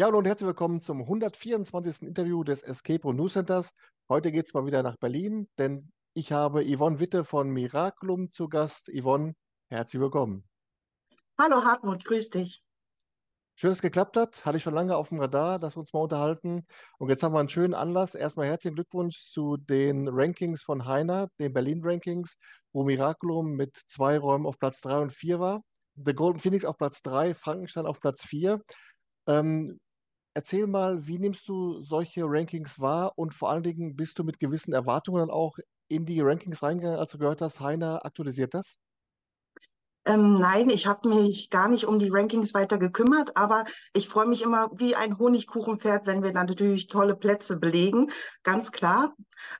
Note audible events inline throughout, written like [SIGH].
Ja, hallo und herzlich willkommen zum 124. Interview des Escape Room News Centers. Heute geht es mal wieder nach Berlin, denn ich habe Yvonne Witte von Miraculum zu Gast. Yvonne, herzlich willkommen. Hallo Hartmut, grüß dich. Schön, dass es geklappt hat. Hatte ich schon lange auf dem Radar, dass wir uns mal unterhalten. Und jetzt haben wir einen schönen Anlass. Erstmal herzlichen Glückwunsch zu den Rankings von Heiner, den Berlin-Rankings, wo Miraculum mit zwei Räumen auf Platz 3 und 4 war. The Golden Phoenix auf Platz 3, Frankenstein auf Platz 4. Ähm, erzähl mal, wie nimmst du solche Rankings wahr und vor allen Dingen bist du mit gewissen Erwartungen dann auch in die Rankings reingegangen, als du gehört hast, Heiner aktualisiert das? Ähm, nein, ich habe mich gar nicht um die Rankings weiter gekümmert, aber ich freue mich immer wie ein Honigkuchenpferd, wenn wir dann natürlich tolle Plätze belegen, ganz klar.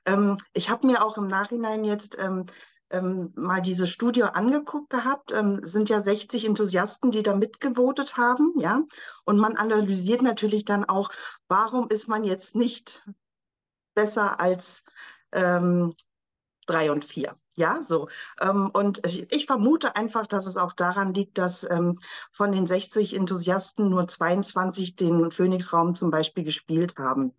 Ähm, ich habe mir auch im Nachhinein jetzt ähm, ähm, mal diese Studie angeguckt gehabt. Ähm, sind ja 60 Enthusiasten, die da mitgevotet haben, ja. Und man analysiert natürlich dann auch, warum ist man jetzt nicht besser als ähm, drei und vier. Ja, so. Ähm, und ich, vermute einfach, dass es auch daran liegt, dass ähm, von den 60 Enthusiasten nur 22 den Phoenix-Raum zum Beispiel gespielt haben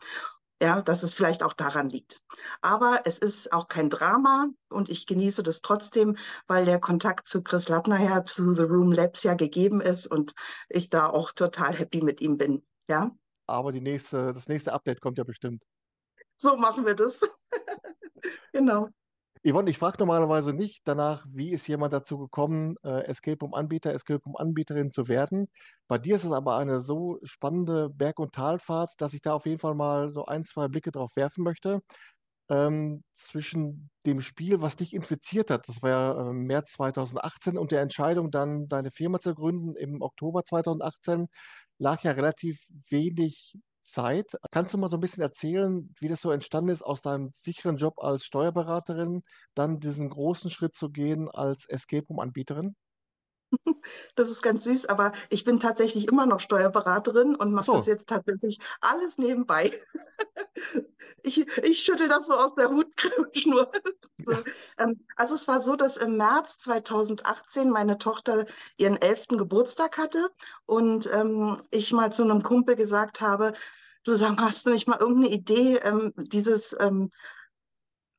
ja, dass es vielleicht auch daran liegt. Aber es ist auch kein Drama und ich genieße das trotzdem, weil der Kontakt zu Chris Lattner zu The Room Labs ja gegeben ist und ich da auch total happy mit ihm bin. Ja. Aber die nächste, das nächste Update kommt ja bestimmt. So machen wir das. [LAUGHS] genau. Yvonne, ich frage normalerweise nicht danach, wie ist jemand dazu gekommen, äh, Escape Room Anbieter, Escape Room Anbieterin zu werden. Bei dir ist es aber eine so spannende Berg- und Talfahrt, dass ich da auf jeden Fall mal so ein, zwei Blicke drauf werfen möchte. Ähm, zwischen dem Spiel, was dich infiziert hat, das war ja äh, März 2018, und der Entscheidung, dann deine Firma zu gründen im Oktober 2018, lag ja relativ wenig Zeit. Kannst du mal so ein bisschen erzählen, wie das so entstanden ist, aus deinem sicheren Job als Steuerberaterin dann diesen großen Schritt zu gehen als Escape Room-Anbieterin? Das ist ganz süß, aber ich bin tatsächlich immer noch Steuerberaterin und mache so. das jetzt tatsächlich alles nebenbei. [LAUGHS] Ich, ich schüttel das so aus der Hutschnur. [LAUGHS] So, ähm, also es war so, dass im März 2018 meine Tochter ihren elften Geburtstag hatte und ähm, ich mal zu einem Kumpel gesagt habe, du sag, hast du nicht mal irgendeine Idee, ähm, dieses ähm,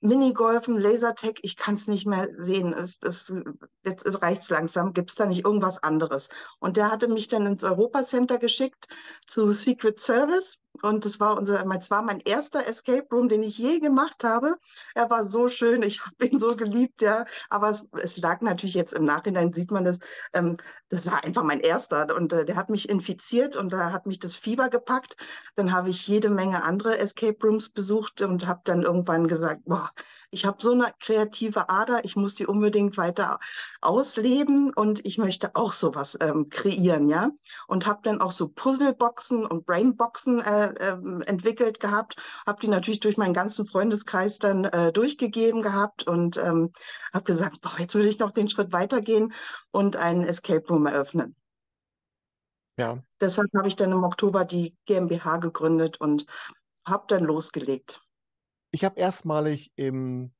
Minigolfen, Lasertag, ich kann es nicht mehr sehen. Es, es, jetzt reicht es langsam. Gibt es da nicht irgendwas anderes? Und der hatte mich dann ins Europa Center geschickt zu Secret Service. Und das war unser, es war mein erster Escape Room, den ich je gemacht habe. Er war so schön, ich habe ihn so geliebt, ja. Aber es, es, lag natürlich jetzt im Nachhinein, sieht man das, ähm, das war einfach mein erster. Und äh, der hat mich infiziert und da hat mich das Fieber gepackt. Dann habe ich jede Menge andere Escape Rooms besucht und habe dann irgendwann gesagt, boah, ich habe so eine kreative Ader, ich muss die unbedingt weiter ausleben und ich möchte auch sowas ähm, kreieren, ja. Und habe dann auch so Puzzleboxen und Brainboxen äh, äh, entwickelt gehabt, habe die natürlich durch meinen ganzen Freundeskreis dann äh, durchgegeben gehabt und ähm, habe gesagt, boah, jetzt will ich noch den Schritt weitergehen und einen Escape Room eröffnen. Ja. Deshalb habe ich dann im Oktober die GmbH gegründet und habe dann losgelegt. Ich habe erstmalig im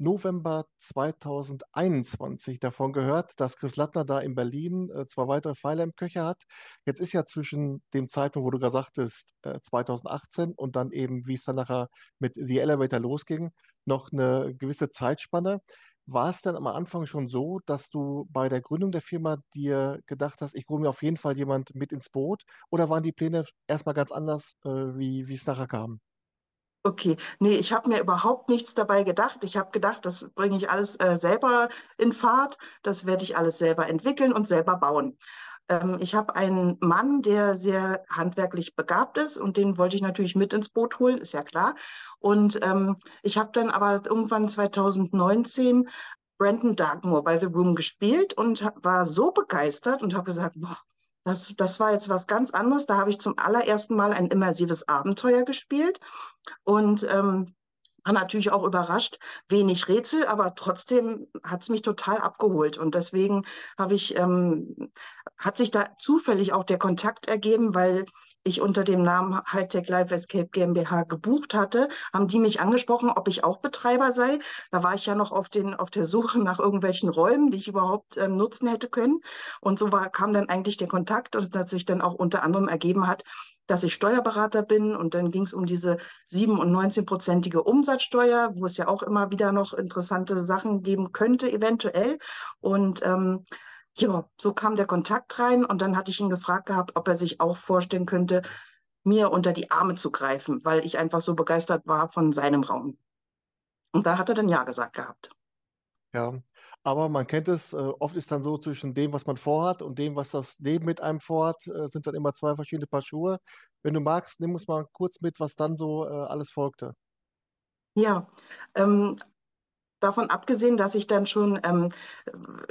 November 2021 davon gehört, dass Chris Lattner da in Berlin äh, zwei weitere Pfeile im Köcher hat. Jetzt ist ja zwischen dem Zeitpunkt, wo du gerade sagtest, äh, 2018 und dann eben, wie es dann nachher mit The Elevator losging, noch eine gewisse Zeitspanne. War es denn am Anfang schon so, dass du bei der Gründung der Firma dir gedacht hast, ich hole mir auf jeden Fall jemand mit ins Boot? Oder waren die Pläne erstmal ganz anders, äh, wie, wie es nachher kam? Okay, nee, ich habe mir überhaupt nichts dabei gedacht. Ich habe gedacht, das bringe ich alles äh, selber in Fahrt, das werde ich alles selber entwickeln und selber bauen. Ähm, ich habe einen Mann, der sehr handwerklich begabt ist und den wollte ich natürlich mit ins Boot holen, ist ja klar. Und ähm, ich habe dann aber irgendwann 2019 Brandon Darkmoor bei The Room gespielt und war so begeistert und habe gesagt, boah, das, das war jetzt was ganz anderes. Da habe ich zum allerersten Mal ein immersives Abenteuer gespielt und ähm, war natürlich auch überrascht. Wenig Rätsel, aber trotzdem hat es mich total abgeholt. Und deswegen habe ich, ähm, hat sich da zufällig auch der Kontakt ergeben, weil ich unter dem Namen Hightech Life Escape GmbH gebucht hatte, haben die mich angesprochen, ob ich auch Betreiber sei. Da war ich ja noch auf, den, auf der Suche [LAUGHS] nach irgendwelchen Räumen, die ich überhaupt ähm, nutzen hätte können. Und so war, kam dann eigentlich der Kontakt und das sich dann auch unter anderem ergeben hat, dass ich Steuerberater bin und dann ging es um diese 7- und 19-prozentige Umsatzsteuer, wo es ja auch immer wieder noch interessante Sachen geben könnte, eventuell. Und ähm, ja, so kam der Kontakt rein und dann hatte ich ihn gefragt gehabt, ob er sich auch vorstellen könnte, mir unter die Arme zu greifen, weil ich einfach so begeistert war von seinem Raum. Und da hat er dann Ja gesagt gehabt. Ja, aber man kennt es, äh, oft ist dann so zwischen dem, was man vorhat und dem, was das Leben mit einem vorhat, äh, sind dann immer zwei verschiedene Paar Schuhe. Wenn du magst, nimm uns mal kurz mit, was dann so äh, alles folgte. Ja, ähm, davon abgesehen, dass ich dann schon ähm,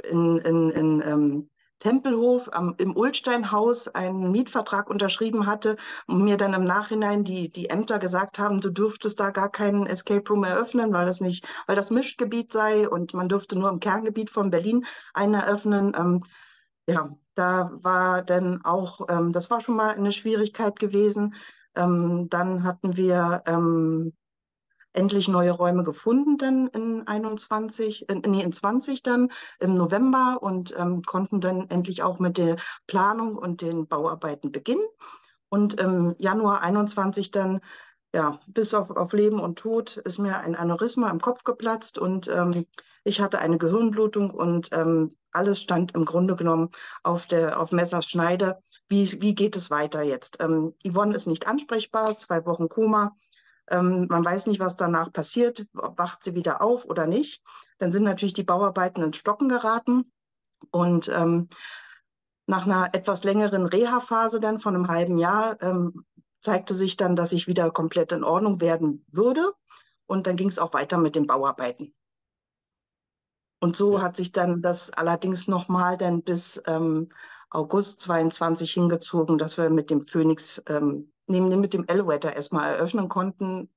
in, in, in ähm, Tempelhof am, im Ulsteinhaus einen Mietvertrag unterschrieben hatte und mir dann im Nachhinein die, die Ämter gesagt haben, du dürftest da gar keinen Escape Room eröffnen, weil das nicht, weil das Mischgebiet sei und man dürfte nur im Kerngebiet von Berlin einen eröffnen. Ähm, ja, da war dann auch, ähm, das war schon mal eine Schwierigkeit gewesen. Ähm, dann hatten wir ähm, endlich neue Räume gefunden dann in 21, in, nee, in 20 dann im November und ähm, konnten dann endlich auch mit der Planung und den Bauarbeiten beginnen. Und im Januar 21 dann, ja, bis auf, auf Leben und Tod ist mir ein Aneurysma im Kopf geplatzt und ähm, ich hatte eine Gehirnblutung und ähm, alles stand im Grunde genommen auf, der, auf Messers Schneide. Wie, wie geht es weiter jetzt? Ähm, Yvonne ist nicht ansprechbar, zwei Wochen Koma. Ähm, man weiß nicht, was danach passiert, wacht sie wieder auf oder nicht. Dann sind natürlich die Bauarbeiten ins Stocken geraten. Und ähm, nach einer etwas längeren Reha-Phase dann von einem halben Jahr ähm, zeigte sich dann, dass ich wieder komplett in Ordnung werden würde. Und dann ging es auch weiter mit den Bauarbeiten. Und so ja. hat sich dann das allerdings nochmal dann bis ähm, August 22 hingezogen, dass wir mit dem Phoenix ähm, neben, mit dem Elevator erstmal eröffnen konnten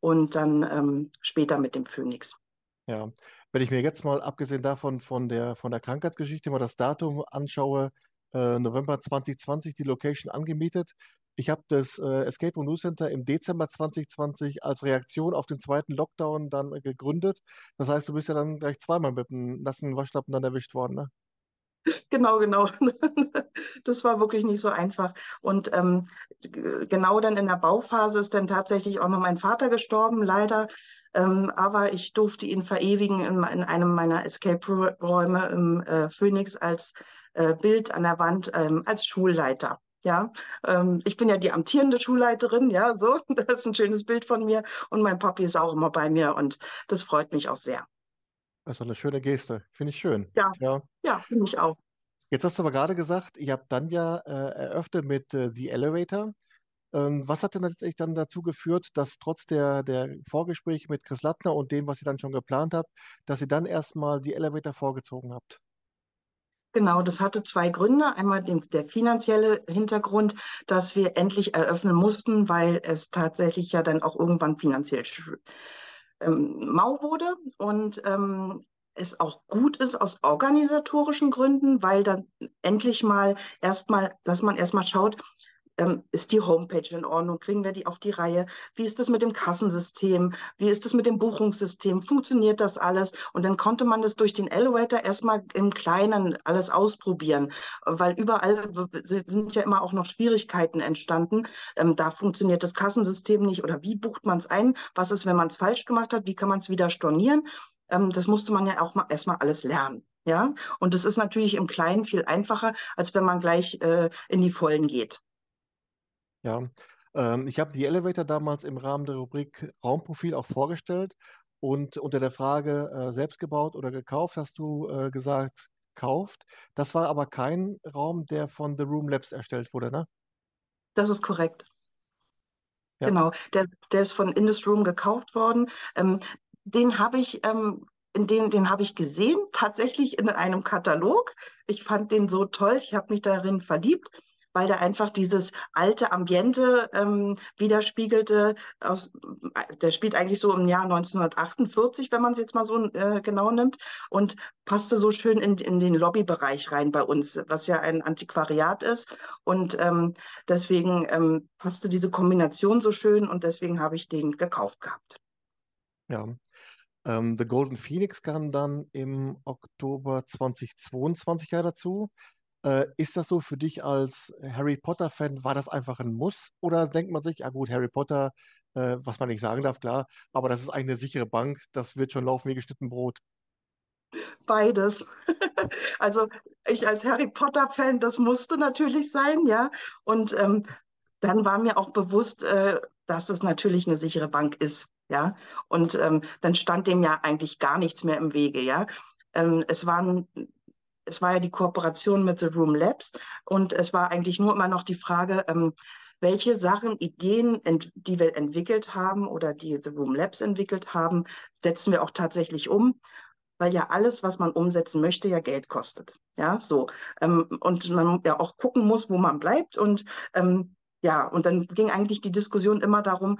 und dann ähm, später mit dem Phoenix. Ja, wenn ich mir jetzt mal, abgesehen davon von der, von der Krankheitsgeschichte, mal das Datum anschaue, äh, November 2020 die Location angemietet. Ich habe das äh, Escape Room News Center im Dezember 2020 als Reaktion auf den zweiten Lockdown dann äh, gegründet. Das heißt, du bist ja dann gleich zweimal mit einem nassen Waschlappen dann erwischt worden, ne? [LAUGHS] Genau, genau. [LAUGHS] Das war wirklich nicht so einfach. Und ähm, genau dann in der Bauphase ist dann tatsächlich auch noch mein Vater gestorben, leider. Ähm, aber ich durfte ihn verewigen in, in einem meiner Escape-Räume im äh, Phoenix als äh, Bild an der Wand ähm, als Schulleiter. Ja, ähm, ich bin ja die amtierende Schulleiterin, ja, so, [LAUGHS] das ist ein schönes Bild von mir und mein Papi ist auch immer bei mir und das freut mich auch sehr. Das ist eine schöne Geste, finde ich schön. Ja, ja, ja finde ich auch. Jetzt hast du aber gerade gesagt, ihr habt dann ja äh, eröffnet mit äh, The Elevator. Ähm, was hat denn letztendlich dann dazu geführt, dass trotz der, der Vorgespräche mit Chris Lattner und dem, was ihr dann schon geplant habt, dass ihr dann erstmal die Elevator vorgezogen habt? Genau, das hatte zwei Gründe. Einmal den, der finanzielle Hintergrund, dass wir endlich eröffnen mussten, weil es tatsächlich ja dann auch irgendwann finanziell ähm, mau wurde. Und ähm, es auch gut ist aus organisatorischen Gründen, weil dann endlich mal erstmal, dass man erstmal schaut, ähm, ist die Homepage in Ordnung? Kriegen wir die auf die Reihe? Wie ist das mit dem Kassensystem? Wie ist das mit dem Buchungssystem? Funktioniert das alles? Und dann konnte man das durch den Elevator erstmal im Kleinen alles ausprobieren, weil überall sind ja immer auch noch Schwierigkeiten entstanden. Ähm, da funktioniert das Kassensystem nicht oder wie bucht man es ein? Was ist, wenn man es falsch gemacht hat? Wie kann man es wieder stornieren? ähm, das musste man ja auch mal erstmal alles lernen. Ja, und das ist natürlich im Kleinen viel einfacher, als wenn man gleich äh, in die Vollen geht. Ja, ähm, ich habe die Elevator damals im Rahmen der Rubrik Raumprofil auch vorgestellt und unter der Frage äh, selbst gebaut oder gekauft hast du äh, gesagt, kauft. Das war aber kein Raum, der von The Room Labs erstellt wurde, ne? Das ist korrekt. Ja. Genau, der, der ist von Indus Room gekauft worden. Ähm, den habe ich, ähm, in den, den habe ich gesehen, tatsächlich in einem Katalog. Ich fand den so toll, ich habe mich darin verliebt, weil der einfach dieses alte Ambiente ähm, widerspiegelte. Aus, der spielt eigentlich so im Jahr 1948, wenn man es jetzt mal so äh, genau nimmt, und passte so schön in, in den Lobbybereich rein bei uns, was ja ein Antiquariat ist. Und ähm, deswegen ähm, passte diese Kombination so schön und deswegen habe ich den gekauft gehabt. Ja, ähm, The Golden Phoenix kam dann im Oktober 2022 ja dazu. Äh, ist das so für dich als Harry Potter-Fan? War das einfach ein Muss? Oder denkt man sich, ja gut, Harry Potter, äh, was man nicht sagen darf, klar, aber das ist eigentlich eine sichere Bank, das wird schon laufen wie geschnitten Brot. Beides. [LAUGHS] also ich als Harry Potter-Fan, das musste natürlich sein, ja. Und ähm, dann war mir auch bewusst, äh, dass das natürlich eine sichere Bank ist, ja. Und ähm, dann stand dem ja eigentlich gar nichts mehr im Wege, ja. Ähm, es waren es war ja die Kooperation mit The Room Labs und es war eigentlich nur immer noch die Frage, ähm, welche Sachen, Ideen, die wir entwickelt haben oder die The Room Labs entwickelt haben, setzen wir auch tatsächlich um weil ja alles, was man umsetzen möchte, ja Geld kostet. Ja, so. Ähm, und man ja auch gucken muss, wo man bleibt. Und ähm, ja, und dann ging eigentlich die Diskussion immer darum,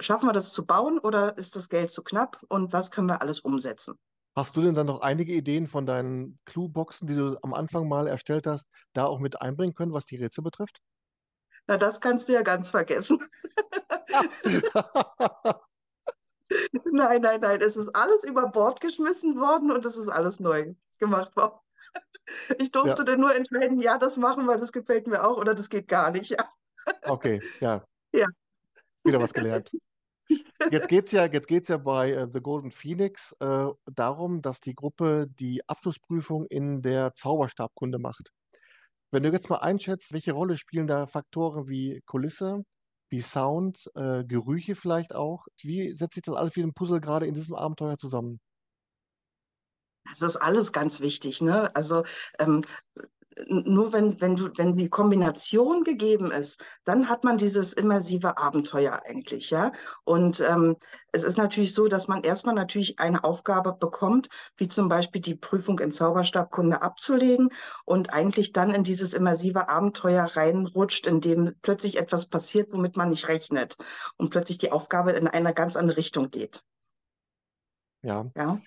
schaffen wir das zu bauen oder ist das Geld zu knapp und was können wir alles umsetzen? Hast du denn dann noch einige Ideen von deinen Clue-Boxen, die du am Anfang mal erstellt hast, da auch mit einbringen können, was die Rätsel betrifft? Na, das kannst du ja ganz vergessen. [LAUGHS] Nein, nein, nein. Es ist alles über Bord geschmissen worden und es ist alles neu gemacht worden. Ich durfte ja. dann nur entscheiden, ja, das machen wir, das gefällt mir auch oder das geht gar nicht. Ja. Okay, ja. Ja. Wieder was gelernt. [LAUGHS] Jetzt geht es ja, ja bei uh, The Golden Phoenix äh, darum, dass die Gruppe die Abschlussprüfung in der Zauberstabkunde macht. Wenn du jetzt mal einschätzt, welche Rolle spielen da Faktoren wie Kulisse, wie Sound, äh, Gerüche vielleicht auch. Wie setzt sich das alles wie ein Puzzle gerade in diesem Abenteuer zusammen? Das ist alles ganz wichtig. Ne? Also ähm, nur wenn, wenn, du, wenn die Kombination gegeben ist, dann hat man dieses immersive Abenteuer eigentlich, ja. Und ähm, es ist natürlich so, dass man erstmal natürlich eine Aufgabe bekommt, wie zum Beispiel die Prüfung in Zauberstabkunde abzulegen und eigentlich dann in dieses immersive Abenteuer reinrutscht, in dem plötzlich etwas passiert, womit man nicht rechnet und plötzlich die Aufgabe in eine ganz andere Richtung geht. Ja. ja.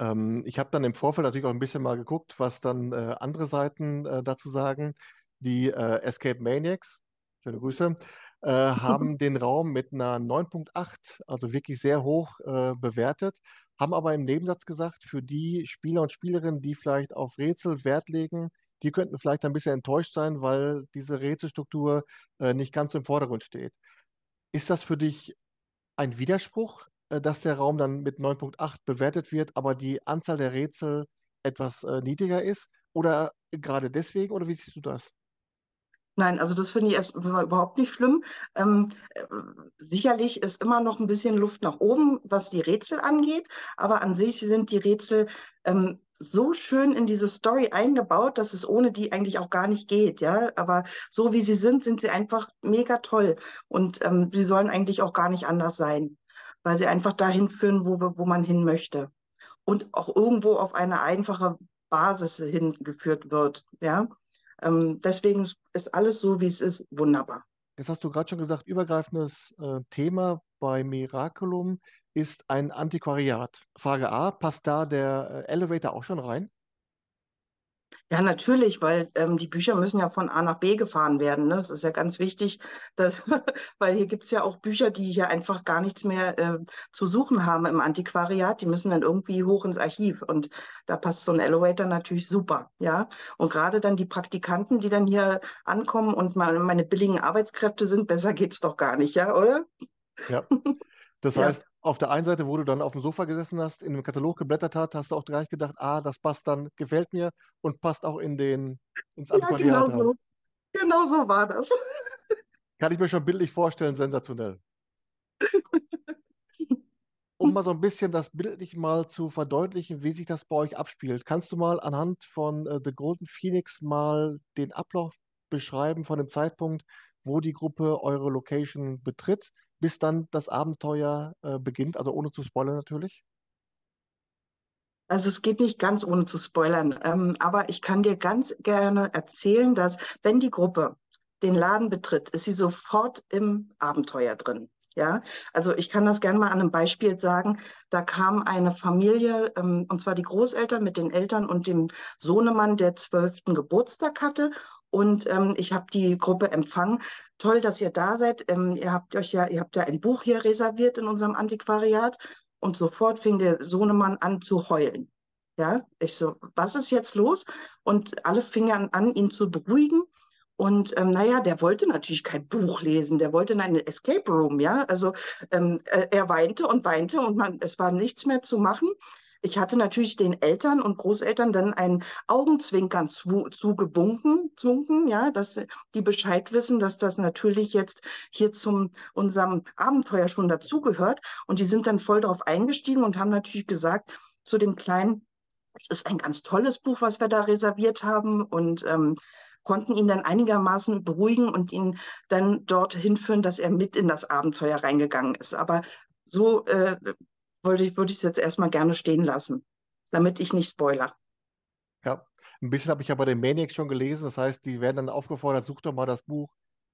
Ähm, ich habe dann im Vorfeld natürlich auch ein bisschen mal geguckt, was dann äh, andere Seiten äh, dazu sagen. Die äh, Escape Maniacs, schöne Grüße, äh, haben [LAUGHS] den Raum mit einer 9.8, also wirklich sehr hoch äh, bewertet, haben aber im Nebensatz gesagt, für die Spieler und Spielerinnen, die vielleicht auf Rätsel Wert legen, die könnten vielleicht ein bisschen enttäuscht sein, weil diese Rätselstruktur äh, nicht ganz im Vordergrund steht. Ist das für dich ein Widerspruch, dass der Raum dann mit 9.8 bewertet wird, aber die Anzahl der Rätsel etwas äh, niedriger ist? Oder gerade deswegen, oder wie siehst du das? Nein, also das finde ich erst überhaupt nicht schlimm. Ähm, äh, sicherlich ist immer noch ein bisschen Luft nach oben, was die Rätsel angeht, aber an sich sind die Rätsel ähm, so schön in diese Story eingebaut, dass es ohne die eigentlich auch gar nicht geht, ja. Aber so wie sie sind, sind sie einfach mega toll und ähm, sie sollen eigentlich auch gar nicht anders sein weil sie einfach dahin führen, wo, wo man hin möchte. Und auch irgendwo auf eine einfache Basis hingeführt wird. Ja? Ähm, deswegen ist alles so, wie es ist, wunderbar. Jetzt hast du gerade schon gesagt, übergreifendes äh, Thema bei Miraculum ist ein Antiquariat. Frage A, passt da der äh, Elevator auch schon rein? Ja, natürlich, weil ähm, die Bücher müssen ja von A nach B gefahren werden. Ne? Das ist ja ganz wichtig, dass, [LAUGHS] weil hier gibt es ja auch Bücher, die hier einfach gar nichts mehr äh, zu suchen haben im Antiquariat. Die müssen dann irgendwie hoch ins Archiv. Und da passt so ein Elevator natürlich super. Ja, und gerade dann die Praktikanten, die dann hier ankommen und meine, meine billigen Arbeitskräfte sind, besser geht's doch gar nicht, ja, oder? Ja. [LAUGHS] Das heißt, auf der einen Seite, wo du dann auf dem Sofa gesessen hast, in dem Katalog geblättert hast, hast du auch gleich gedacht, ah, das passt dann, gefällt mir und passt auch in den, ins Antiquariat. Ja, genau so. genau so war das. Kann ich mir schon bildlich vorstellen, sensationell. Um mal so ein bisschen das bildlich mal zu verdeutlichen, wie sich das bei euch abspielt, kannst du mal anhand von äh, The Golden Phoenix mal den Ablauf beschreiben von dem Zeitpunkt, wo die Gruppe eure Location betritt, bis dann das Abenteuer äh, beginnt, also ohne zu spoilern natürlich? Also es geht nicht ganz ohne zu spoilern, ähm, aber ich kann dir ganz gerne erzählen, dass wenn die Gruppe den Laden betritt, ist sie sofort im Abenteuer drin. Ja, also ich kann das gerne mal an einem Beispiel sagen. Da kam eine Familie, ähm, und zwar die Großeltern mit den Eltern und dem Sohnemann, der zwölften Geburtstag hatte. Und ähm, ich habe die Gruppe empfangen. Toll, dass ihr da seid. Ähm, ihr habt euch ja, ihr habt ja ein Buch hier reserviert in unserem Antiquariat. Und sofort fing der Sohnemann an zu heulen. Ja, ich so, was ist jetzt los? Und alle fingen an, ihn zu beruhigen. Und ähm, naja, der wollte natürlich kein Buch lesen, der wollte in eine Escape Room, ja. Also ähm, äh, er weinte und weinte und man, es war nichts mehr zu machen. Ich hatte natürlich den Eltern und Großeltern dann ein Augenzwinkern zu, zugewunken, zwunken, ja, dass die Bescheid wissen, dass das natürlich jetzt hier zum unserem Abenteuer schon dazugehört. Und die sind dann voll darauf eingestiegen und haben natürlich gesagt zu dem Kleinen, es ist ein ganz tolles Buch, was wir da reserviert haben und ähm, konnten ihn dann einigermaßen beruhigen und ihn dann dorthin führen, dass er mit in das Abenteuer reingegangen ist. Aber so äh, würde ich, würde ich es jetzt erstmal gerne stehen lassen, damit ich nicht spoiler. Ja, ein bisschen habe ich ja bei den Maniacs schon gelesen. Das heißt, die werden dann aufgefordert, such doch mal das Buch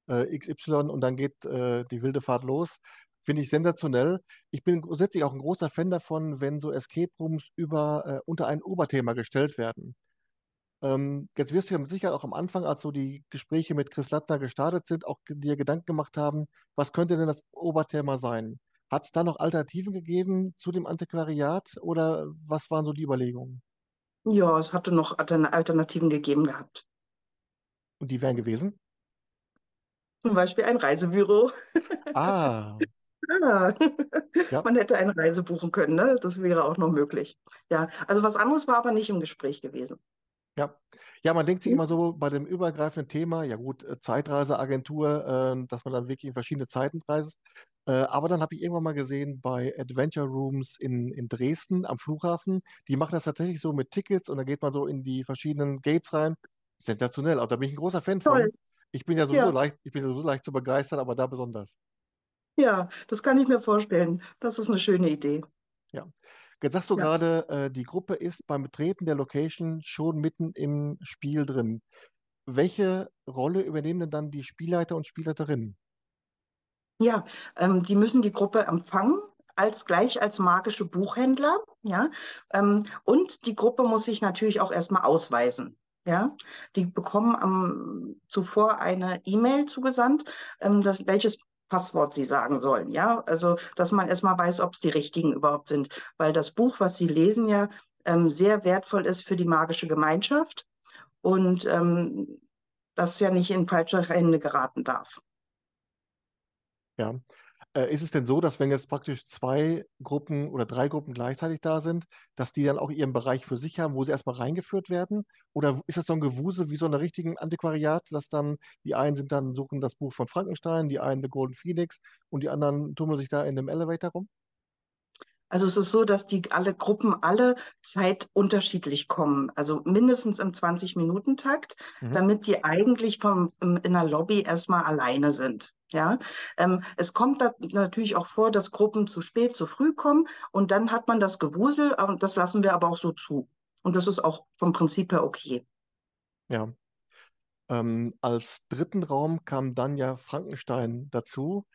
äh, XY und dann geht äh, die wilde Fahrt los. Finde ich sensationell. Ich bin grundsätzlich auch ein großer Fan davon, wenn so Escape Rooms über, äh, unter ein Oberthema gestellt werden. Ähm, jetzt wirst du ja mit Sicherheit auch am Anfang, als so die Gespräche mit Chris Lattner gestartet sind, auch dir Gedanken gemacht haben, was könnte denn das Oberthema sein? Hat es da noch Alternativen gegeben zu dem Antiquariat oder was waren so die Überlegungen? Ja, es hatte noch Alternativen gegeben gehabt. Und die wären gewesen? Zum Beispiel ein Reisebüro. Ah. [LAUGHS] ah. Ja. Man hätte eine Reise buchen können, ne? Das wäre auch noch möglich. Ja, also was anderes war aber nicht im Gespräch gewesen. Ja. Ja, man denkt sich immer so bei dem übergreifenden Thema, ja gut, äh, Zeitreiseagentur, äh, dass man dann wirklich in verschiedene Zeiten reist. Äh, aber dann habe ich irgendwann mal gesehen bei Adventure Rooms in, in Dresden am Flughafen, die machen das tatsächlich so mit Tickets und da geht man so in die verschiedenen Gates rein. Sensationell. Also da bin ich ein großer Fan Toll. von. Ich bin ja sowieso ja. leicht, ich bin ja sowieso leicht zu begeistern, aber da besonders. Ja, das kann ich mir vorstellen. Das ist eine schöne Idee. Ja. Jetzt sagst du ja. gerade, äh, die Gruppe ist beim Betreten der Location schon mitten im Spiel drin. Welche Rolle übernehmen denn dann die Spielleiter und Spielleiterinnen? Ja, ähm, die müssen die Gruppe empfangen als gleich als magische Buchhändler, ja. Ähm, und die Gruppe muss sich natürlich auch erstmal ausweisen. Ja, die bekommen am, zuvor eine E-Mail zugesandt, ähm, das, welches Passwort sie sagen sollen. Ja, also dass man erstmal weiß, ob es die richtigen überhaupt sind, weil das Buch, was sie lesen, ja ähm, sehr wertvoll ist für die magische Gemeinschaft und ähm, das ja nicht in falsche Hände geraten darf. Ja. Äh, ist es denn so, dass wenn jetzt praktisch zwei Gruppen oder drei Gruppen gleichzeitig da sind, dass die dann auch ihren Bereich für sich haben, wo sie erstmal reingeführt werden? Oder ist das so ein Gewusel wie so einer richtigen Antiquariat, dass dann die einen sind dann suchen das Buch von Frankenstein, die einen The Golden Phoenix und die anderen tummeln sich da in dem Elevator rum? Also es ist so, dass die alle Gruppen alle Zeit unterschiedlich kommen, also mindestens im 20-Minuten-Takt, mhm. damit die eigentlich vom, in der Lobby erstmal alleine sind. Ja, ähm, es kommt da natürlich auch vor, dass Gruppen zu spät, zu früh kommen und dann hat man das Gewusel, und das lassen wir aber auch so zu. Und das ist auch vom Prinzip her okay. Ja. Ähm, als dritten Raum kam dann ja Frankenstein dazu.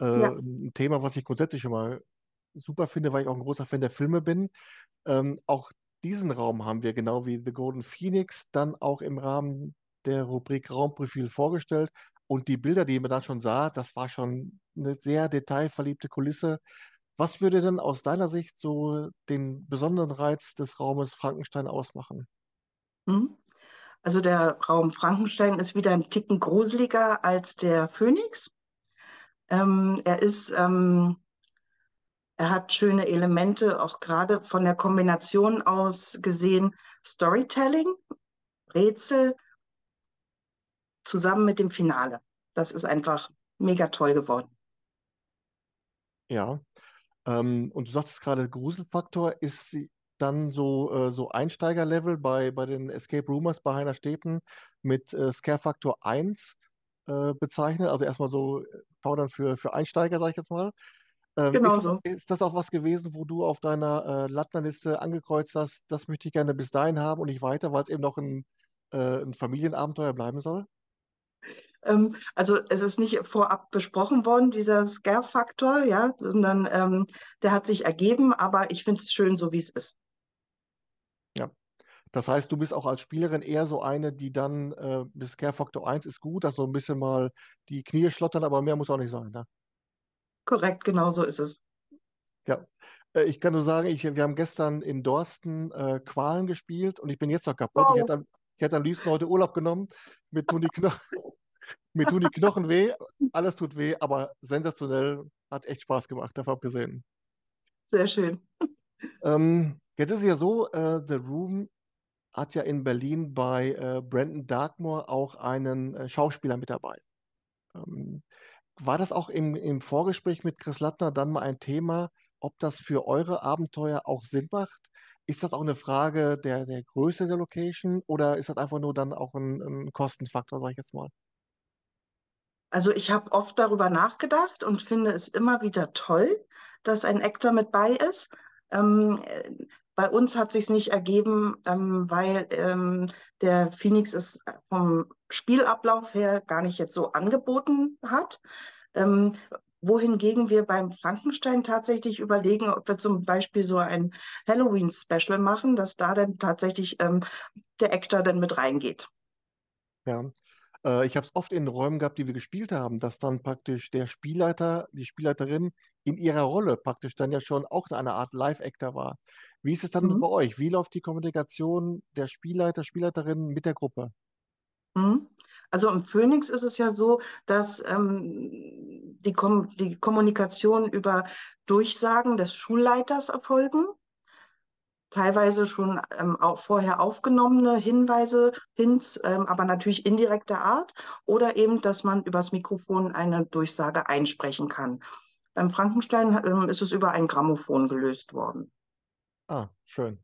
Äh, ja. Ein Thema, was ich grundsätzlich schon mal super finde, weil ich auch ein großer Fan der Filme bin. Ähm, auch diesen Raum haben wir genau wie The Golden Phoenix dann auch im Rahmen der Rubrik Raumprofil vorgestellt. Und die Bilder, die man dann schon sah, das war schon eine sehr detailverliebte Kulisse. Was würde denn aus deiner Sicht so den besonderen Reiz des Raumes Frankenstein ausmachen? Mhm. Also der Raum Frankenstein ist wieder ein Ticken gruseliger als der Phönix. Ähm, er ist, ähm, er hat schöne Elemente, auch gerade von der Kombination aus gesehen, Storytelling, Rätsel zusammen mit dem Finale. Das ist einfach mega toll geworden. Ja. Ähm, und du sagst gerade, Gruselfaktor ist dann so, äh, so Einsteigerlevel bei, bei den Escape Roomers bei Heiner Stäbten mit äh, Scare Factor 1 äh, bezeichnet. Also erstmal so Powdern für, für Einsteiger, sag ich jetzt mal. Ähm, genau ist, das, so. ist das auch was gewesen, wo du auf deiner äh, Lattnerliste angekreuzt hast, das möchte ich gerne bis dahin haben und nicht weiter, weil es eben noch ein, äh, ein Familienabenteuer bleiben soll? Ähm, also es ist nicht vorab besprochen worden, dieser Scare-Faktor, ja, sondern ähm, der hat sich ergeben, aber ich finde es schön, so wie es ist. Ja. Das heißt, du bist auch als Spielerin eher so eine, die dann äh, bis Scare-Faktor 1 ist gut, dass so ein bisschen mal die Knie schlottern, aber mehr muss auch nicht sein, ne? Korrekt, genau so ist es. Ja. Äh, ich kann nur sagen, ich, wir haben gestern in Dorsten äh, Qualen gespielt und ich bin jetzt noch kaputt. Wow. Ich, hätte, ich hätte am liebsten heute Urlaub genommen. Mir tun, die Knochen, [LAUGHS] mir tun die Knochen weh, alles tut weh, aber sensationell, hat echt Spaß gemacht, davon abgesehen. Sehr schön. Ähm, jetzt ist es ja so, äh, The Room hat ja in Berlin bei äh, Brandon Darkmore auch einen äh, Schauspieler mit dabei. Ähm, war das auch im, im Vorgespräch mit Chris Lattner dann mal ein Thema, ob das für eure Abenteuer auch Sinn macht? Ist das auch eine Frage der, der Größe der Location oder ist das einfach nur dann auch ein, ein Kostenfaktor, sage ich jetzt mal? Also ich habe oft darüber nachgedacht und finde es immer wieder toll, dass ein Actor mit bei ist. Ähm, bei uns hat sich nicht ergeben, ähm, weil ähm, der Phoenix es vom Spielablauf her gar nicht jetzt so angeboten hat. Ähm, wohingegen wir beim Frankenstein tatsächlich überlegen, ob wir zum Beispiel so ein Halloween-Special machen, dass da dann tatsächlich ähm, der Actor dann mit reingeht. Ja, äh, ich habe es oft in Räumen gehabt, die wir gespielt haben, dass dann praktisch der Spielleiter, die Spielleiterin in ihrer Rolle praktisch dann ja schon auch eine Art Live-Actor war. Wie ist es dann mhm. bei euch? Wie läuft die Kommunikation der Spielleiter, Spielleiterinnen mit der Gruppe? Mhm. Also im Phoenix ist es ja so, dass ähm, die, Kom die Kommunikation über Durchsagen des Schulleiters erfolgen teilweise schon ähm, auch vorher aufgenommene Hinweise, Hints, ähm, aber natürlich indirekter Art oder eben, dass man übers Mikrofon eine Durchsage einsprechen kann. Beim Frankenstein ähm, ist es über ein Grammophon gelöst worden. Ah, schön.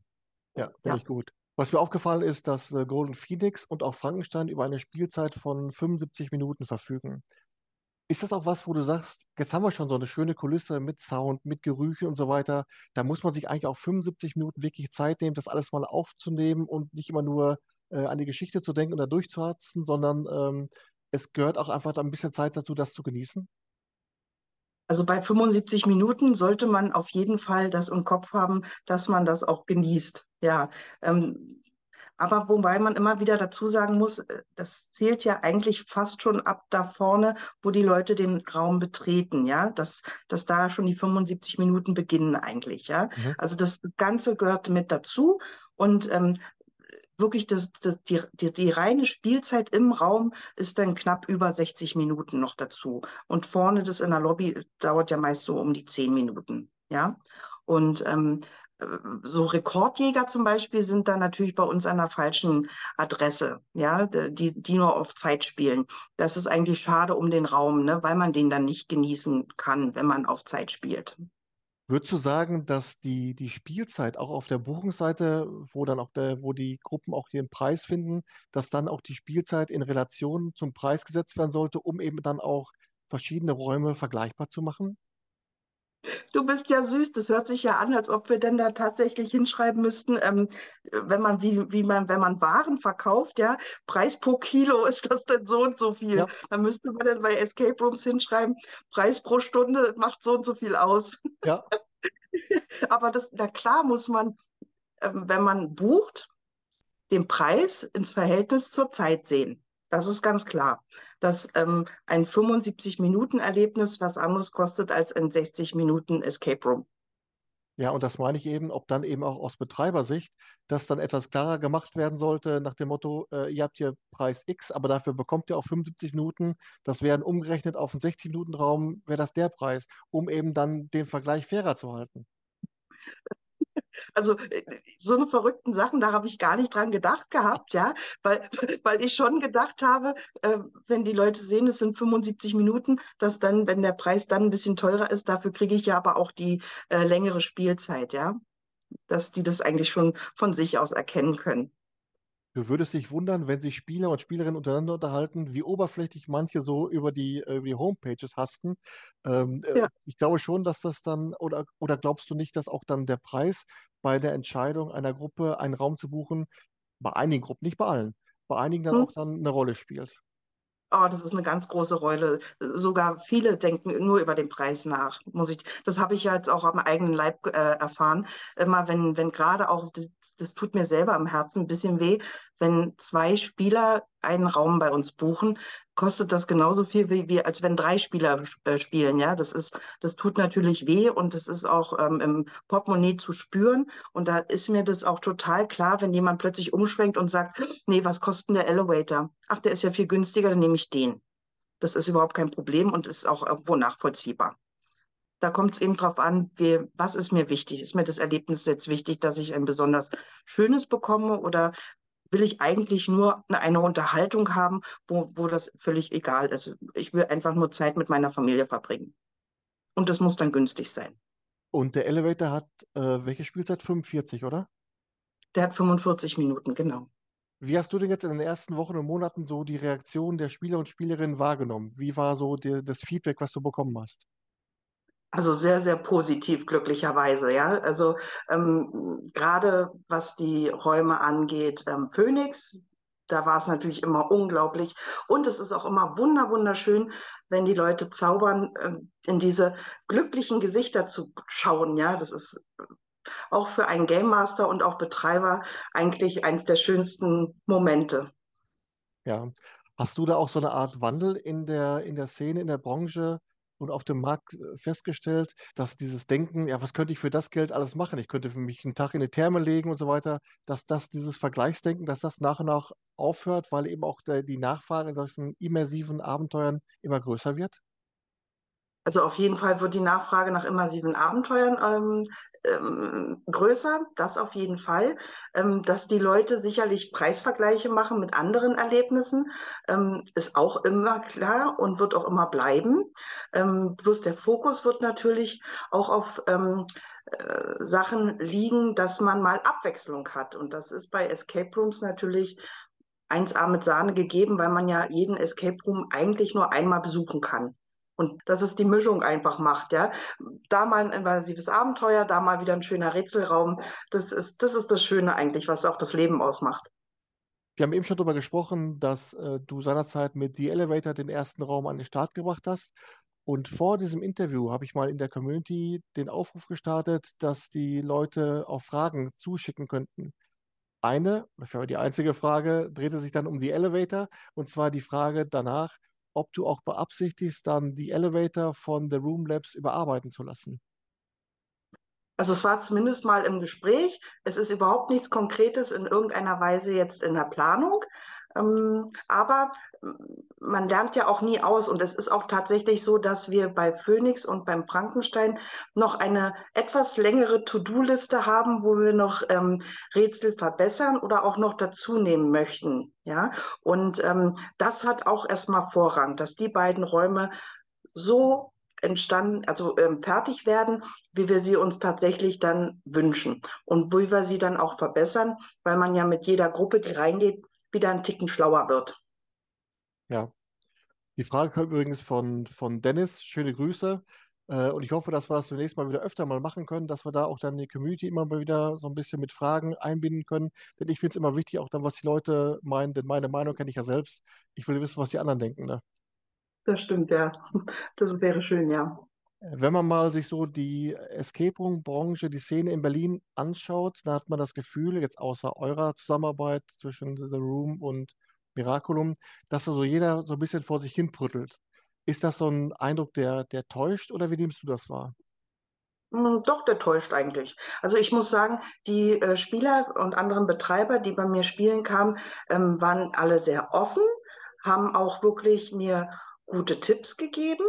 Ja, finde ja. ich gut. Was mir aufgefallen ist, dass äh, Golden Phoenix und auch Frankenstein über eine Spielzeit von 75 Minuten verfügen. Ist das auch was, wo du sagst, jetzt haben wir schon so eine schöne Kulisse mit Sound, mit Gerüche und so weiter. Da muss man sich eigentlich auch 75 Minuten wirklich Zeit nehmen, das alles mal aufzunehmen und nicht immer nur äh, an die Geschichte zu denken und da durchzuharzen, sondern ähm, es gehört auch einfach ein bisschen Zeit dazu, das zu genießen. Also bei 75 Minuten sollte man auf jeden Fall das im Kopf haben, dass man das auch genießt. Ja, ähm, aber wobei man immer wieder dazu sagen muss, äh, das zählt ja eigentlich fast schon ab da vorne, wo die Leute den Raum betreten, ja, dass, dass da schon die 75 Minuten beginnen eigentlich, ja. Mhm. Also das Ganze gehört mit dazu und ähm, wirklich das, das, die, die, die reine Spielzeit im Raum ist dann knapp über 60 Minuten noch dazu. Und vorne das in der Lobby dauert ja meist so um die 10 Minuten, ja. Und ähm, so Rekordjäger zum Beispiel sind da natürlich bei uns an der falschen Adresse, ja, die, die nur auf Zeit spielen. Das ist eigentlich schade um den Raum, ne, weil man den dann nicht genießen kann, wenn man auf Zeit spielt. Würdest du sagen, dass die, die Spielzeit auch auf der Buchungsseite, wo dann auch der, wo die Gruppen auch ihren Preis finden, dass dann auch die Spielzeit in Relation zum Preis gesetzt werden sollte, um eben dann auch verschiedene Räume vergleichbar zu machen? Du bist ja süß. Das hört sich ja an, als ob wir denn da tatsächlich hinschreiben müssten, ähm, wenn man wie, wie man, wenn man Waren verkauft, ja, Preis pro Kilo [LAUGHS] ist das denn so und so viel. Ja. Dann müsste man dann bei Escape Rooms hinschreiben, Preis pro Stunde macht so und so viel aus. Ja. [LAUGHS] Aber das, na klar muss man, ähm, wenn man bucht, den Preis ins Verhältnis zur Zeit sehen. Das ist ganz klar, dass ähm, ein 75-Minuten-Erlebnis was anderes kostet als ein 60-Minuten Escape Room. Ja, und das meine ich eben, ob dann eben auch aus Betreibersicht, dass dann etwas klarer gemacht werden sollte nach dem Motto, äh, ihr habt hier Preis X, aber dafür bekommt ihr auch 75 Minuten. Das wären umgerechnet auf einen 60-Minuten-Raum, wäre das der Preis, um eben dann den Vergleich fairer zu halten. Also äh, so eine verrückten Sachen, da habe ich gar nicht dran gedacht gehabt, ja, weil, [LAUGHS] weil ich schon gedacht habe, äh, wenn die Leute sehen, es sind 75 Minuten, dass dann, wenn der Preis dann ein bisschen teurer ist, dafür kriege ich ja aber auch die äh, längere Spielzeit, ja, dass die das eigentlich schon von sich aus erkennen können. Du würdest dich wundern, wenn sich Spieler und Spielerinnen untereinander unterhalten, wie oberflächlich manche so über die, über die Homepages hasten. Ähm, ja. äh, ich glaube schon, dass das dann, oder, oder glaubst du nicht, dass auch dann der Preis bei der Entscheidung einer Gruppe einen Raum zu buchen, bei einigen Gruppen, nicht bei allen, bei einigen dann hm. auch dann eine Rolle spielt. Oh, das ist eine ganz große Rolle. Sogar viele denken nur über den Preis nach, muss ich. Das habe ich ja jetzt auch am eigenen Leib äh, erfahren. Immer wenn, wenn gerade auch, das, das, tut mir selber am Herzen ein bisschen weh, wenn zwei Spieler einen Raum bei uns buchen, kostet das genauso viel, wie, wie als wenn drei Spieler äh, spielen. Ja, das ist, das tut natürlich weh und es ist auch ähm, im Portemonnaie zu spüren. Und da ist mir das auch total klar, wenn jemand plötzlich umschwenkt und sagt, nee, was kostet der Elevator? Ach, der ist ja viel günstiger, dann nehme ich den. Das ist überhaupt kein Problem und ist auch irgendwo nachvollziehbar. Da kommt es eben drauf an, wie, was ist mir wichtig? Ist mir das Erlebnis jetzt wichtig, dass ich ein besonders schönes bekomme oder will ich eigentlich nur eine Unterhaltung haben, wo, wo das völlig egal ist. Ich will einfach nur Zeit mit meiner Familie verbringen. Und das muss dann günstig sein. Und der Elevator hat äh, welche Spielzeit? 45, oder? Der hat 45 Minuten, genau. Wie hast du denn jetzt in den ersten Wochen und Monaten so die Reaktion der Spieler und Spielerinnen wahrgenommen? Wie war so die, das Feedback, was du bekommen hast? Also sehr, sehr positiv, glücklicherweise, ja. Also ähm, gerade was die Räume angeht, ähm, Phoenix, da war es natürlich immer unglaublich. Und es ist auch immer wunder, wunderschön, wenn die Leute zaubern, ähm, in diese glücklichen Gesichter zu schauen, ja. Das ist auch für einen Game Master und auch Betreiber eigentlich eins der schönsten Momente. Ja. Hast du da auch so eine Art Wandel in der, in der Szene, in der Branche und auf dem Markt äh, festgestellt, dass dieses Denken, ja, was könnte ich für das Geld alles machen? Ich könnte für mich einen Tag in die Therme legen und so weiter, dass das, dieses Vergleichsdenken, dass das nach und nach aufhört, weil eben auch der, die Nachfrage in solchen immersiven Abenteuern immer größer wird? Also auf jeden Fall wird die Nachfrage nach immersiven Abenteuern ähm, ähm, größer, das auf jeden Fall. Ähm, dass die Leute sicherlich Preisvergleiche machen mit anderen Erlebnissen, ähm, ist auch immer klar und wird auch immer bleiben. Ähm, bloß der Fokus wird natürlich auch auf ähm, äh, Sachen liegen, dass man mal Abwechslung hat. Und das ist bei Escape Rooms natürlich 1A mit Sahne gegeben, weil man ja jeden Escape Room eigentlich nur einmal besuchen kann. Und dass es die Mischung einfach macht, ja. Da mal ein invasives Abenteuer, da mal wieder ein schöner Rätselraum. Das ist, das ist das Schöne eigentlich, was auch das Leben ausmacht. Wir haben eben schon darüber gesprochen, dass äh, du seinerzeit mit The Elevator den ersten Raum an den Start gebracht hast. Und vor diesem Interview habe ich mal in der Community den Aufruf gestartet, dass die Leute auch Fragen zuschicken könnten. Eine, das war die einzige Frage, drehte sich dann um die Elevator und zwar die Frage danach, ob du auch beabsichtigst, dann die Elevator von The Room Labs überarbeiten zu lassen. Also es war zumindest mal im Gespräch. Es ist überhaupt nichts Konkretes in irgendeiner Weise jetzt in der Planung. Ähm, aber man lernt ja auch nie aus. Und es ist auch tatsächlich so, dass wir bei Phoenix und beim Frankenstein noch eine etwas längere To-Do-Liste haben, wo wir noch ähm, Rätsel verbessern oder auch noch dazu nehmen möchten. Ja, und ähm, das hat auch erstmal Vorrang, dass die beiden Räume so entstanden, also ähm, fertig werden, wie wir sie uns tatsächlich dann wünschen und wie wir sie dann auch verbessern, weil man ja mit jeder Gruppe, die reingeht, wieder einen Ticken schlauer wird. Ja. Die Frage kommt übrigens von, von Dennis. Schöne Grüße. Äh, und ich hoffe, dass wir das zunächst mal wieder öfter mal machen können, dass wir da auch dann die Community immer mal wieder so ein bisschen mit Fragen einbinden können. Denn ich finde es immer wichtig, auch dann, was die Leute meinen, denn meine Meinung kenne ich ja selbst. Ich will wissen, was die anderen denken. Ne? Das stimmt, ja. Das wäre schön, ja. Wenn man mal sich so die Escape Room-Branche, die Szene in Berlin anschaut, da hat man das Gefühl, jetzt außer eurer Zusammenarbeit zwischen The Room und Miraculum, dass da so jeder so ein bisschen vor sich hin prüttelt. Ist das so ein Eindruck, der, der täuscht oder wie nimmst du das wahr? Hm, doch, der täuscht eigentlich. Also ich muss sagen, die äh, Spieler und anderen Betreiber, die bei mir spielen kamen, ähm, waren alle sehr offen, haben auch wirklich mir gute Tipps gegeben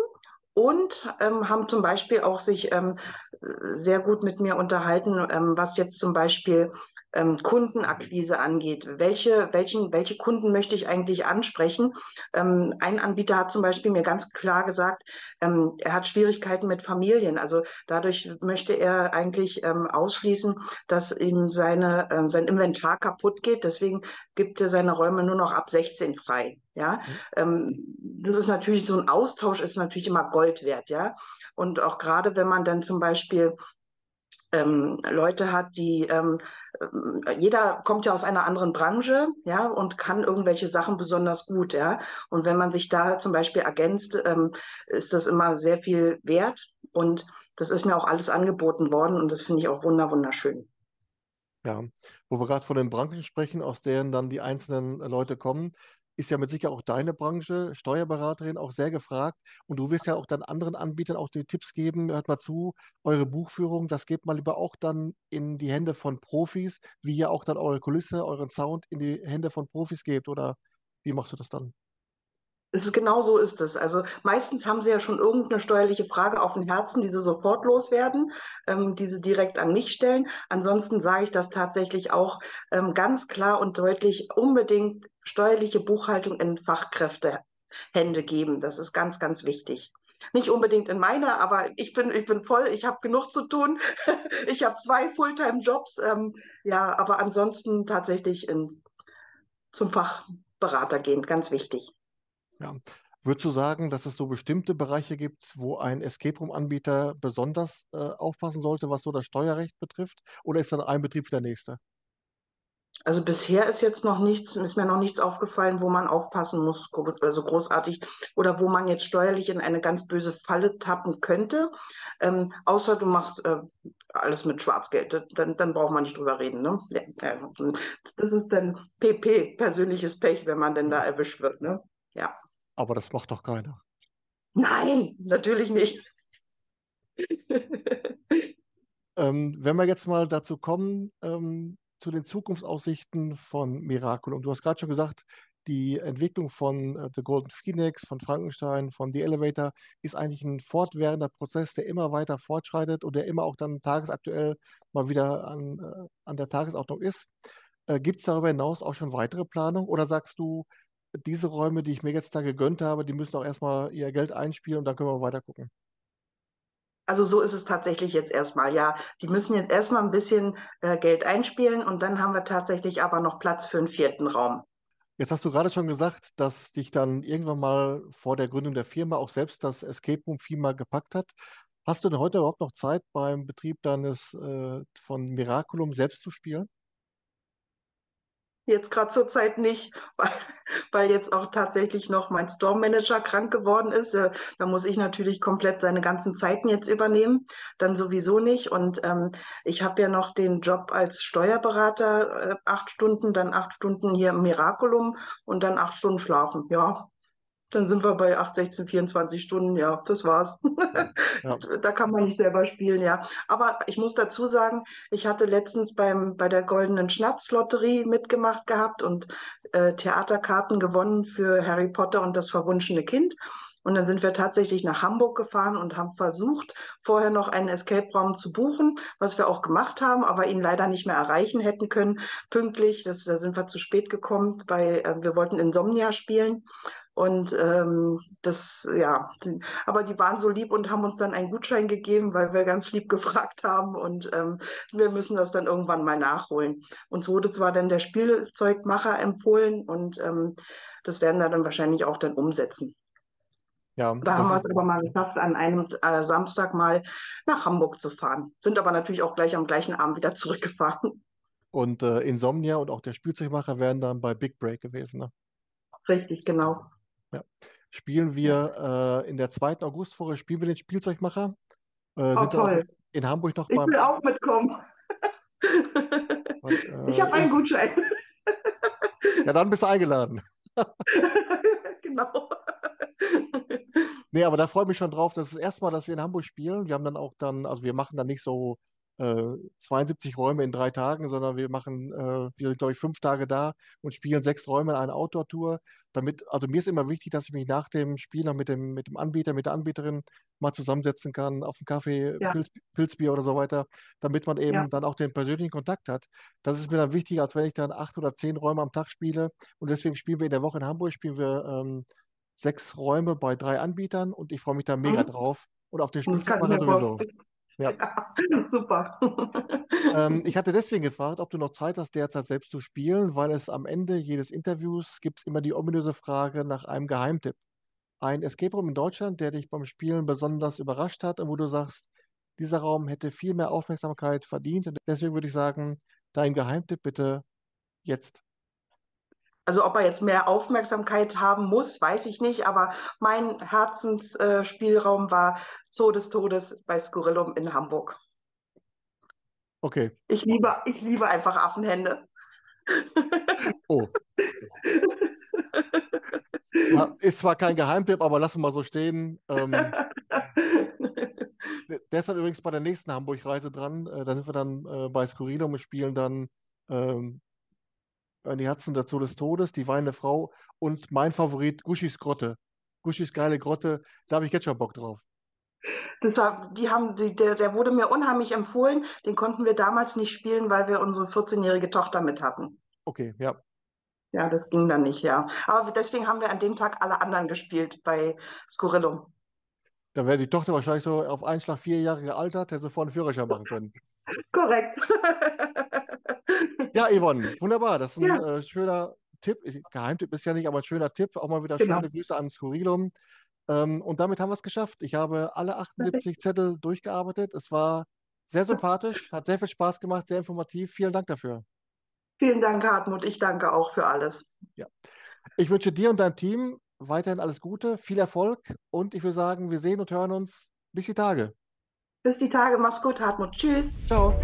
und ähm, haben zum Beispiel auch sich ähm, sehr gut mit mir unterhalten, ähm, was jetzt zum Beispiel ähm, Kundenakquise angeht. Welche, welchen, welche Kunden möchte ich eigentlich ansprechen? Ähm, ein Anbieter hat zum Beispiel mir ganz klar gesagt, er hat Schwierigkeiten mit Familien. Also dadurch möchte er eigentlich ausschließen, dass ihm seine, sein Inventar kaputt geht. Deswegen gibt er seine Räume nur noch ab 16 frei. Ja, mhm. das ist natürlich so ein Austausch ist natürlich immer Gold wert. Ja, und auch gerade wenn man dann zum Beispiel ähm, Leute hat, die ähm, äh, jeder kommt ja aus einer anderen Branche, ja, und kann irgendwelche Sachen besonders gut, ja. Und wenn man sich da zum Beispiel ergänzt, ähm, ist das immer sehr viel wert. Und das ist mir auch alles angeboten worden und das finde ich auch wunder wunderschön. Ja, wo wir gerade von den Branchen sprechen, aus deren dann die einzelnen Leute kommen. Ist ja mit Sicherheit auch deine Branche, Steuerberaterin, auch sehr gefragt. Und du wirst ja auch dann anderen Anbietern auch die Tipps geben, hört mal zu, eure Buchführung, das gebt mal lieber auch dann in die Hände von Profis, wie ihr auch dann eure Kulisse, euren Sound in die Hände von Profis gebt. Oder wie machst du das dann? Genau so ist es. Also meistens haben sie ja schon irgendeine steuerliche Frage auf dem Herzen, die sie sofort loswerden, ähm, die sie direkt an mich stellen. Ansonsten sage ich das tatsächlich auch ähm, ganz klar und deutlich, unbedingt steuerliche Buchhaltung in Fachkräftehände geben. Das ist ganz, ganz wichtig. Nicht unbedingt in meiner, aber ich bin, ich bin voll, ich habe genug zu tun. [LAUGHS] ich habe zwei Fulltime-Jobs. Ähm, ja, aber ansonsten tatsächlich in, zum Fachberater gehen, ganz wichtig. Ja. Würdest du sagen, dass es so bestimmte Bereiche gibt, wo ein Escape Room-Anbieter besonders äh, aufpassen sollte, was so das Steuerrecht betrifft? Oder ist dann ein Betrieb wie der nächste? Also bisher ist jetzt noch nichts, ist mir noch nichts aufgefallen, wo man aufpassen muss, also großartig, oder wo man jetzt steuerlich in eine ganz böse Falle tappen könnte. Ähm, außer du machst äh, alles mit Schwarzgeld, dann, dann braucht man nicht drüber reden. Ne? Ja, das ist dann PP, persönliches Pech, wenn man denn da erwischt wird. Ne? Ja. Aber das macht doch keiner. Nein, natürlich nicht. [LAUGHS] ähm, wenn wir jetzt mal dazu kommen, ähm, zu den Zukunftsaussichten von Miraculum. Du hast gerade schon gesagt, die Entwicklung von äh, The Golden Phoenix, von Frankenstein, von The Elevator ist eigentlich ein fortwährender Prozess, der immer weiter fortschreitet und der immer auch dann tagesaktuell mal wieder an, äh, an der Tagesordnung ist. Äh, Gibt es darüber hinaus auch schon weitere Planungen oder sagst du, diese Räume, die ich mir jetzt da gegönnt habe, die müssen auch erstmal ihr Geld einspielen und dann können wir weiter gucken. Also so ist es tatsächlich jetzt erstmal, ja. Die müssen jetzt erstmal ein bisschen äh, Geld einspielen und dann haben wir tatsächlich aber noch Platz für einen vierten Raum. Jetzt hast du gerade schon gesagt, dass dich dann irgendwann mal vor der Gründung der Firma auch selbst das Escape Room Firma gepackt hat. Hast du denn heute überhaupt noch Zeit beim Betrieb deines äh, von Miraculum selbst zu spielen? Jetzt gerade zur Zeit nicht, [LAUGHS] weil, weil jetzt auch tatsächlich noch mein Store Manager krank geworden ist. Äh, da muss ich natürlich komplett seine ganzen Zeiten jetzt übernehmen. Dann sowieso nicht. Und ähm, ich habe ja noch den Job als Steuerberater, äh, acht Stunden, dann acht Stunden hier im Miraculum und dann acht Stunden schlafen. Ja, dann sind wir bei 8, 16, 24 Stunden. Ja, das war's. [LAUGHS] Ja. da kann man nicht selber spielen, ja. Aber ich muss dazu sagen, ich hatte letztens beim, bei der Goldenen Schnatz-Lotterie mitgemacht gehabt und äh, Theaterkarten gewonnen für Harry Potter und das verwunschene Kind. Und dann sind wir tatsächlich nach Hamburg gefahren und haben versucht, vorher noch einen Escape-Raum zu buchen, was wir auch gemacht haben, aber ihn leider nicht mehr erreichen hätten können, pünktlich. Das, da sind wir zu spät gekommen, weil äh, wir wollten Insomnia spielen. Und ähm, das, ja, aber die waren so lieb und haben uns dann einen Gutschein gegeben, weil wir ganz lieb gefragt haben und ähm, wir müssen das dann irgendwann mal nachholen. Uns wurde zwar dann der Spielzeugmacher empfohlen und ähm, das werden wir dann wahrscheinlich auch dann umsetzen. Ja, da haben wir es aber mal geschafft, an einem äh, Samstag mal nach Hamburg zu fahren. Sind aber natürlich auch gleich am gleichen Abend wieder zurückgefahren. Und äh, Insomnia und auch der Spielzeugmacher wären dann bei Big Break gewesen, ne? Richtig, genau. Ja. Spielen wir äh, in der zweiten Augustwoche, spielen wir den Spielzeugmacher. Äh, oh, toll. in Hamburg noch Ich will auch mitkommen. Und, [LAUGHS] äh, ich habe einen Gutschein. [LAUGHS] ja, dann bist du eingeladen. [LAUGHS] genau. Nee, aber da freue ich mich schon drauf. Das ist das erste Mal, dass wir in Hamburg spielen. Wir haben dann auch dann, also wir machen dann nicht so 72 äh, Räume in drei Tagen, sondern wir machen, äh, wir sind, glaube ich, fünf Tage da und spielen sechs Räume in einer Outdoor-Tour. Damit, also mir ist immer wichtig, dass ich mich nach dem Spiel noch mit dem, mit dem Anbieter, mit der Anbieterin mal zusammensetzen kann, auf einen Kaffee, ja. Pilz, Pilzbier oder so weiter, damit man eben ja. dann auch den persönlichen Kontakt hat. Das ist mir dann wichtiger, als wenn ich dann acht oder zehn Räume am Tag spiele. Und deswegen spielen wir in der Woche in Hamburg, spielen wir ähm, sechs Räume bei drei Anbietern und ich freue mich da mega mhm. drauf. Und auf den Spielzeugmacher sowieso. Ja. [LAUGHS] ja super. ähm, [LAUGHS] ich hatte deswegen gefragt, ob du noch Zeit hast, derzeit selbst zu spielen, weil es am Ende jedes Interviews gibt es immer die ominöse Frage nach einem Geheimtipp. Ein Escape Room in Deutschland, der dich beim Spielen besonders überrascht hat und wo du sagst, dieser Raum hätte viel mehr Aufmerksamkeit verdient. Und deswegen würde ich sagen, dein Geheimtipp bitte jetzt. Also ob er jetzt mehr Aufmerksamkeit haben muss, weiß ich nicht, aber mein Herzensspielraum war Zoo des Todes bei Skurrilum in Hamburg. Okay. Ich liebe, ich liebe einfach Affenhände. Oh. Ja, ist zwar kein Geheimtipp, aber lassen wir mal so stehen. Ähm, der ist dann übrigens bei der nächsten Hamburg-Reise dran. Äh, da sind wir dann äh, bei Skurrilum und spielen dann ähm, die Herzen dazu des Todes, die weinende Frau und mein Favorit, Guschis Grotte. Guschis geile Grotte, da habe ich jetzt schon Bock drauf. War, die haben, die, der, der wurde mir unheimlich empfohlen. Den konnten wir damals nicht spielen, weil wir unsere 14-jährige Tochter mit hatten. Okay, ja. Ja, das ging dann nicht, ja. Aber deswegen haben wir an dem Tag alle anderen gespielt bei Skurrilum. Da wäre die Tochter wahrscheinlich so auf einen Schlag vier Jahre gealtert, hätte sofort einen Führerschein machen können. [LAUGHS] Korrekt. [LAUGHS] ja, Yvonne, wunderbar. Das ist ein ja. äh, schöner Tipp. Geheimtipp ist ja nicht, aber ein schöner Tipp. Auch mal wieder genau. schöne Grüße an Skurrilum. Ähm, und damit haben wir es geschafft. Ich habe alle 78 Zettel durchgearbeitet. Es war sehr sympathisch, hat sehr viel Spaß gemacht, sehr informativ. Vielen Dank dafür. Vielen Dank, Hartmut. Ich danke auch für alles. Ja. Ich wünsche dir und deinem Team weiterhin alles Gute, viel Erfolg und ich würde sagen, wir sehen und hören uns bis die Tage. Bis die Tage. Mach's gut, Hartmut. Tschüss. Ciao.